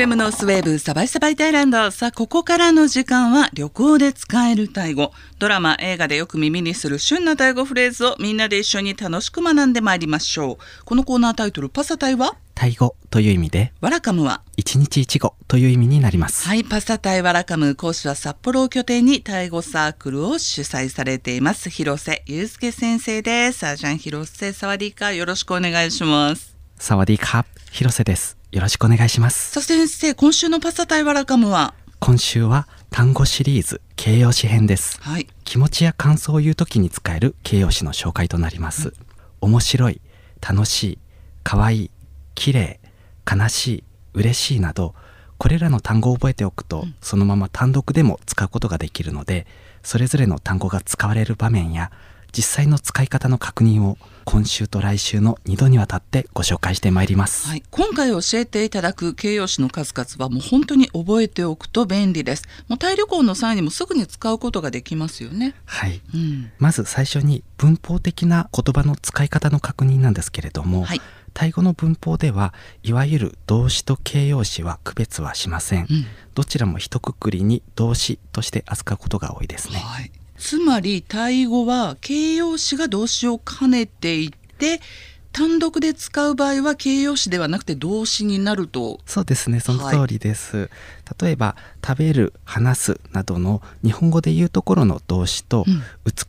FM のスウェーブサバイサバイタイランド。さあここからの時間は旅行で使えるタイ語。ドラマ映画でよく耳にする旬なタイ語フレーズをみんなで一緒に楽しく学んでまいりましょう。このコーナータイトルパサタイは？タイ語という意味でワラカムは？一日一語という意味になります。はいパサタイワラカム。講師は札幌を拠点にタイ語サークルを主催されています。広瀬祐介先生です。あじゃん広瀬サワディーカよろしくお願いします。サワディーカ広瀬ですよろしくお願いします。さあ先生今週のパサタイワラカムは？今週は単語シリーズ形容詞編です。はい。気持ちや感想を言うときに使える形容詞の紹介となります、面白い楽しい可愛い綺麗悲しい嬉しいなどこれらの単語を覚えておくと、そのまま単独でも使うことができるのでそれぞれの単語が使われる場面や実際の使い方の確認を今週と来週の2度にわたってご紹介してまいります、はい、今回教えていただく形容詞の数々はもう本当に覚えておくと便利です。もうタイ旅行の際にもすぐに使うことができますよね。はい。うん、まず最初に文法的な言葉の使い方の確認なんですけれども、はい、タイ語の文法ではいわゆる動詞と形容詞は区別はしません、うん。どちらも一括りに動詞として扱うことが多いですね。はい。つまりタイ語は形容詞が動詞を兼ねていて単独で使う場合は形容詞ではなくて動詞になると。そうですねその通りです、例えば食べる話すなどの日本語で言うところの動詞と、うん。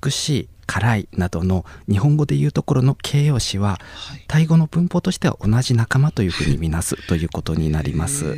美しい辛いなどの日本語で言うところの形容詞ははい。タイ語の文法としては同じ仲間というふうに見なすということになります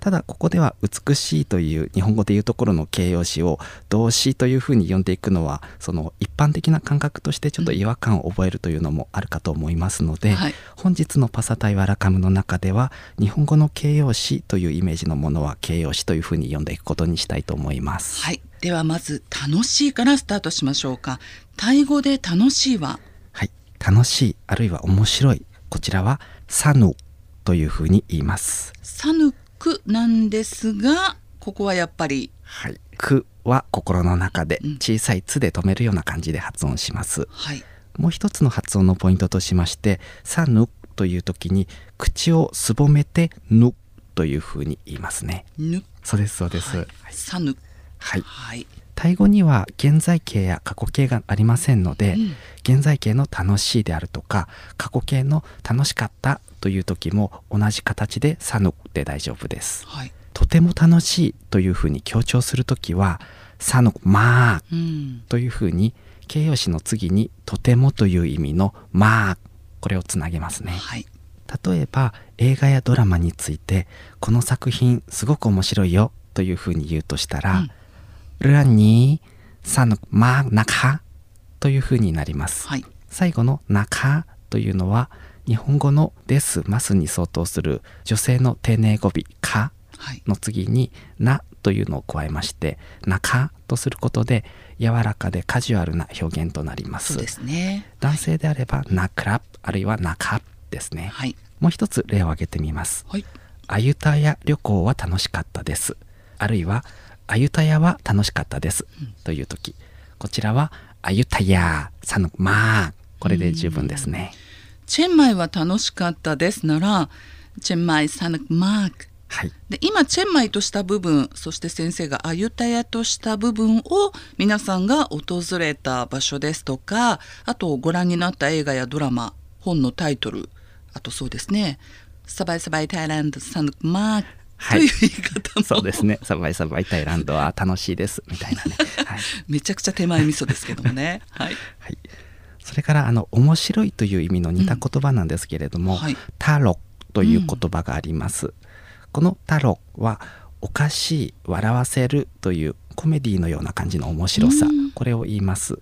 ただここでは美しいという日本語でいうところの形容詞を動詞というふうに呼んでいくのはその一般的な感覚としてちょっと違和感を覚えるというのもあるかと思いますので、はい本日のパサタイワラカムの中では日本語の形容詞というイメージのものは形容詞というふうに呼んでいくことにしたいと思います。はい、ではまず楽しいからスタートしましょうか。タイ語で楽しいは？はい、楽しいあるいは面白いこちらはサヌというふうに言います。サヌクなんですがここはやっぱりはい、くは心の中でうん小さいつで止めるような感じで発音します。はいもう一つの発音のポイントとしまして「さぬ」という時に口をすぼめて「ぬ」というふうに言いますね。ぬそうですそうです。はいサヌはい。はいタイ語には現在形や過去形がありませんので、うん。現在形の楽しいであるとか過去形の楽しかったという時も同じ形で「さぬ」で大丈夫です。はい。とても楽しいというふうに強調する時は「さぬまあ」うん。というふうに形容詞の次に「とても」という意味の「まあ」これをつなげますね。はい。例えば映画やドラマについて「この作品すごく面白いよ」というふうに言うとしたらうん「ルアにさのまなか」というふうになります。はい。最後の「なか」というのは日本語の「です」「ます」に相当する女性の丁寧語尾「か」はい。の次に「な」というのを加えまして「なか」とすることで柔らかでカジュアルな表現となります。そうですね。男性であれば「なくら」あるいは「なか」ですね。はい。もう一つ例を挙げてみます。はい。あゆたや旅行は楽しかったです。あるいはあゆたやは楽しかったです、という時。こちらはあゆたやさのまあこれで十分ですね、チェンマイは楽しかったです。ならチェンマイサヌクマークはい。で今チェンマイとした部分そして先生がアユタヤとした部分を皆さんが訪れた場所ですとかあとご覧になった映画やドラマ本のタイトルあとそうですね「サバイサバイタイランドサヌクマーク」はい。という言い方も、そうですね。サバイサバイタイランドは楽しいです。みたいなね、はい。めちゃくちゃ手前味噌ですけどもね。はい、はい、それからあの面白いという意味の似た言葉なんですけれども、はい。タロという言葉があります、このタロはおかしい笑わせるというコメディのような感じの面白さ、うん。これを言います。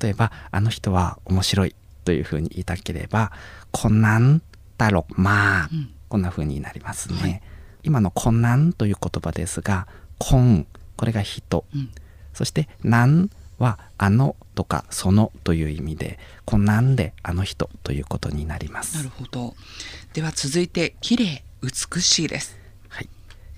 例えばあの人は面白いというふうに言いたければこんなんタロまあ、うん。こんな風になりますね、はい今のこんなんという言葉ですがこんこれが人、うんそして「なん」は「あの」とか「その」という意味で「こんなんであの人」ということになります。なるほどでは続いて綺麗美しいです。はい、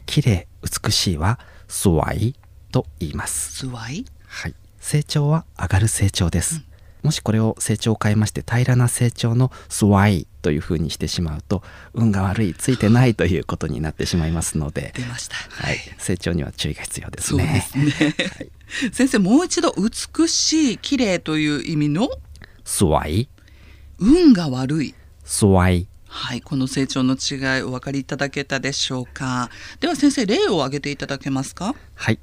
綺麗美しいは「すわい」と言います。スワイはい、成長は上がる成長です。もしこれを成長を変えまして平らな成長のスワイというふうにしてしまうと運が悪いついてないということになってしまいますので、出ました。はい、成長には注意が必要ですそうでね。すね。先生もう一度美しい綺麗という意味のスワイ、運が悪い。スワイ、はい、この成長の違いお分かりいただけたでしょうか。では先生例を挙げていただけますか？はい。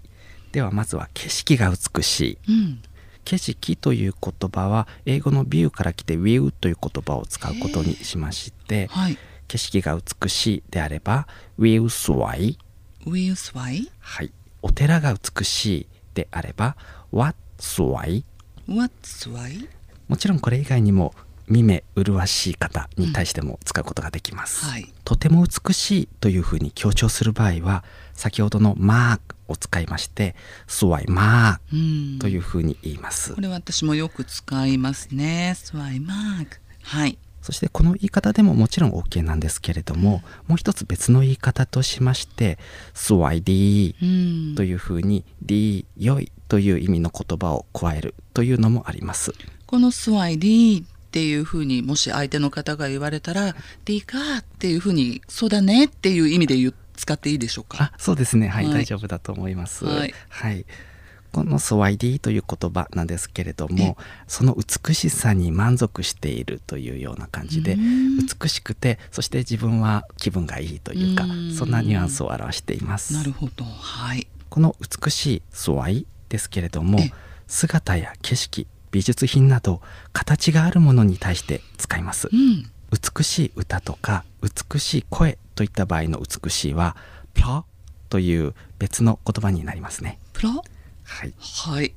ではまずは景色が美しい。うん。景色という言葉は英語のビューから来て view という言葉を使うことにしましてはい。景色が美しいであれば view スワイウィルスワイ、はいお寺が美しいであれば what スワイワッツワイ？もちろんこれ以外にも見目麗しい方に対しても使うことができます、はい。とても美しいというふうに強調する場合は先ほどのマークを使いましてスワイマーうん。クというふうに言います、これ私もよく使いますね。スワイマーク。はい。そしてこの言い方でももちろん OK なんですけれども、もう一つ別の言い方としまして「スワイディうん。というふうに「ディ良い」という意味の言葉を加えるというのもあります。このスワイディっていうふうにもし相手の方が言われたら「ディカー」っていうふうに「そうだね」っていう意味で使っていいでしょうか？あそうですねはい、はい大丈夫だと思います。はいこの「スワイディという言葉なんですけれどもその美しさに満足しているというような感じでうん美しくてそして自分は気分がいいというかうんそんなニュアンスを表しています。なるほど。はい。この美しいスワイですけれどもええ姿や景色美術品など形があるものに対して使いますうん。美しい歌とか美しい声といった場合の美しいはプラという別の言葉になりますねプロ？はいはい。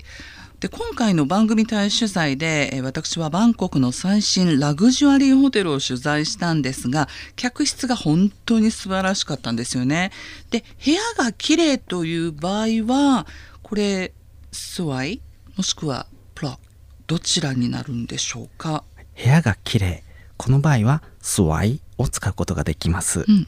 で今回の番組対取材でえー私はバンコクの最新ラグジュアリーホテルを取材したんですが客室が本当に素晴らしかったんですよね。で部屋が綺麗という場合はこれスワイもしくはどちらになるんでしょうか？部屋が綺麗。この場合はスワイを使うことができます。うんうん。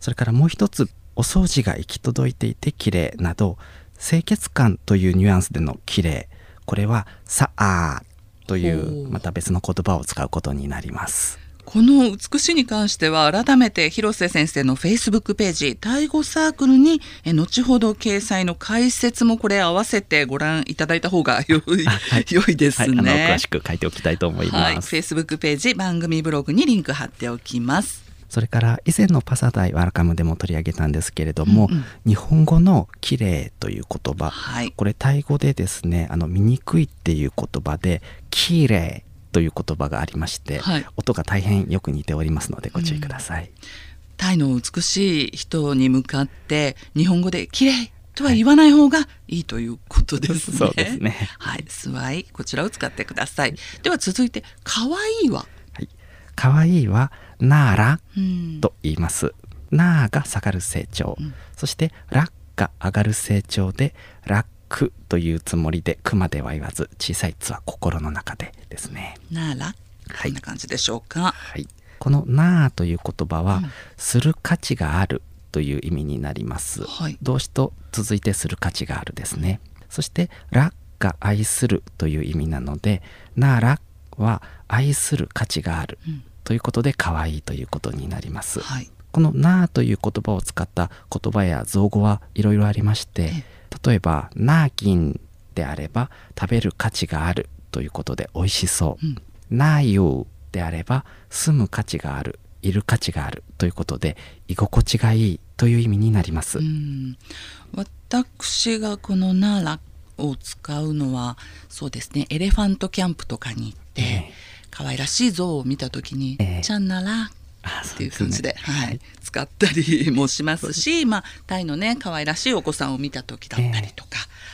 それからもう一つお掃除が行き届いていて綺麗など清潔感というニュアンスでの綺麗。これはサアーというまた別の言葉を使うことになりますこの美しいに関しては改めて広瀬先生のフェイスブックページタイ語サークルにえ後ほど掲載の解説もこれ合わせてご覧いただいた方が良い,、はい。良いですはい。詳しく書いておきたいと思いはい、ます、フェイスブックページ番組ブログにリンク貼っておきます。それから以前のパサダイワルカムでも取り上げたんですけれども、うんうん。日本語の綺麗という言葉。はい、これタイ語でですねあの醜いっていう言葉で綺麗という言葉がありまして、はい。音が大変よく似ておりますのでご注意ください、タイの美しい人に向かって日本語で綺麗とは言わない方がいいということですね。そうですね。はい、スワイこちらを使ってください。では続いて可愛いは、はい、可愛いはナーラうん、と言います。ナーが下がる成長、うん。そしてラッが上がる成長でラックというつもりでクまでは言わず小さい「つ」は心の中でですね。なら、はいこんな感じでしょうか？はい、この「なー」という言葉は、うんする価値があるという意味になります。はい動詞と続いてする価値があるですね。そしてラが愛するという意味なのでならは愛する価値があるうんということで可愛いということになります。はい、この「な」という言葉を使った言葉や造語はいろいろありまして例えば「なーきん」であれば食べる価値があるということで美味しそう。うん「なーよ」であれば住む価値があるいる価値があるということで居心地がいいという意味になります。うん、私がこの「なら」を使うのはそうですねエレファントキャンプとかに行って、ええ。可愛らしい像を見た時にええ「ちゃんなら」あっていう感じでね。はい、使ったりもしますし、まあ、タイのね可愛らしいお子さんを見た時だったりとか、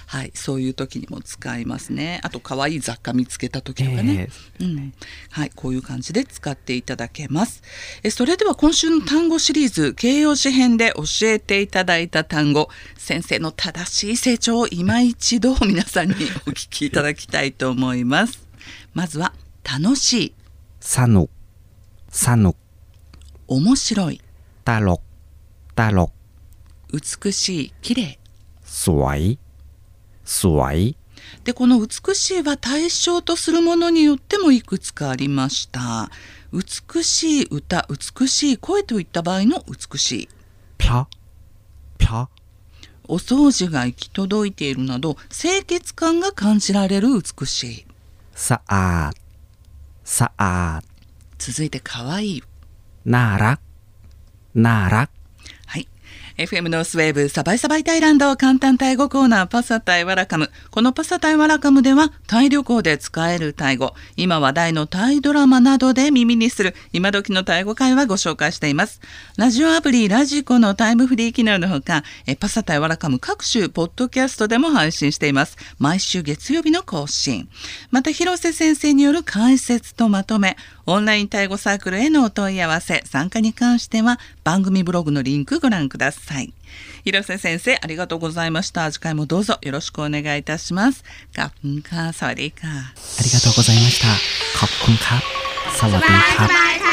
はい、そういう時にも使いますね。あと可愛い雑貨見つけた時とかね、うん。はい、こういう感じで使っていただけます。えそれでは今週の単語シリーズ形容詞編で教えていただいた単語。先生の正しい成長を今一度皆さんにお聞きいただきたいと思います。まずは楽しい。さぬさぬ面白い。大陸大陸美しいきれいすわい。すわい。でこの美しいは対象とするものによってもいくつかありました。美しい歌美しい声といった場合の美しい。ぴゃぴゃお掃除が行き届いているなど清潔感が感じられる美しい。さあさあ続いて可愛い。 น่ารัก น่ารัก FM ノースウェーブサバイサバイタイランド簡単タイ語コーナーパサタイワラカム。このパサタイワラカムではタイ旅行で使えるタイ語。今話題のタイドラマなどで耳にする今時のタイ語会話ご紹介しています。ラジオアプリラジコのタイムフリー機能のほかパサタイワラカム各種ポッドキャストでも配信しています。毎週月曜日の更新。また広瀬先生による解説とまとめ。オンラインタイ語サークルへのお問い合わせ。参加に関しては番組ブログのリンクご覧ください。さい。広瀬先生ありがとうございました。次回もどうぞよろしくお願いいたします。カッコンカーサワディカ。ーありがとうございました。カッコンカーサワディーカ。ー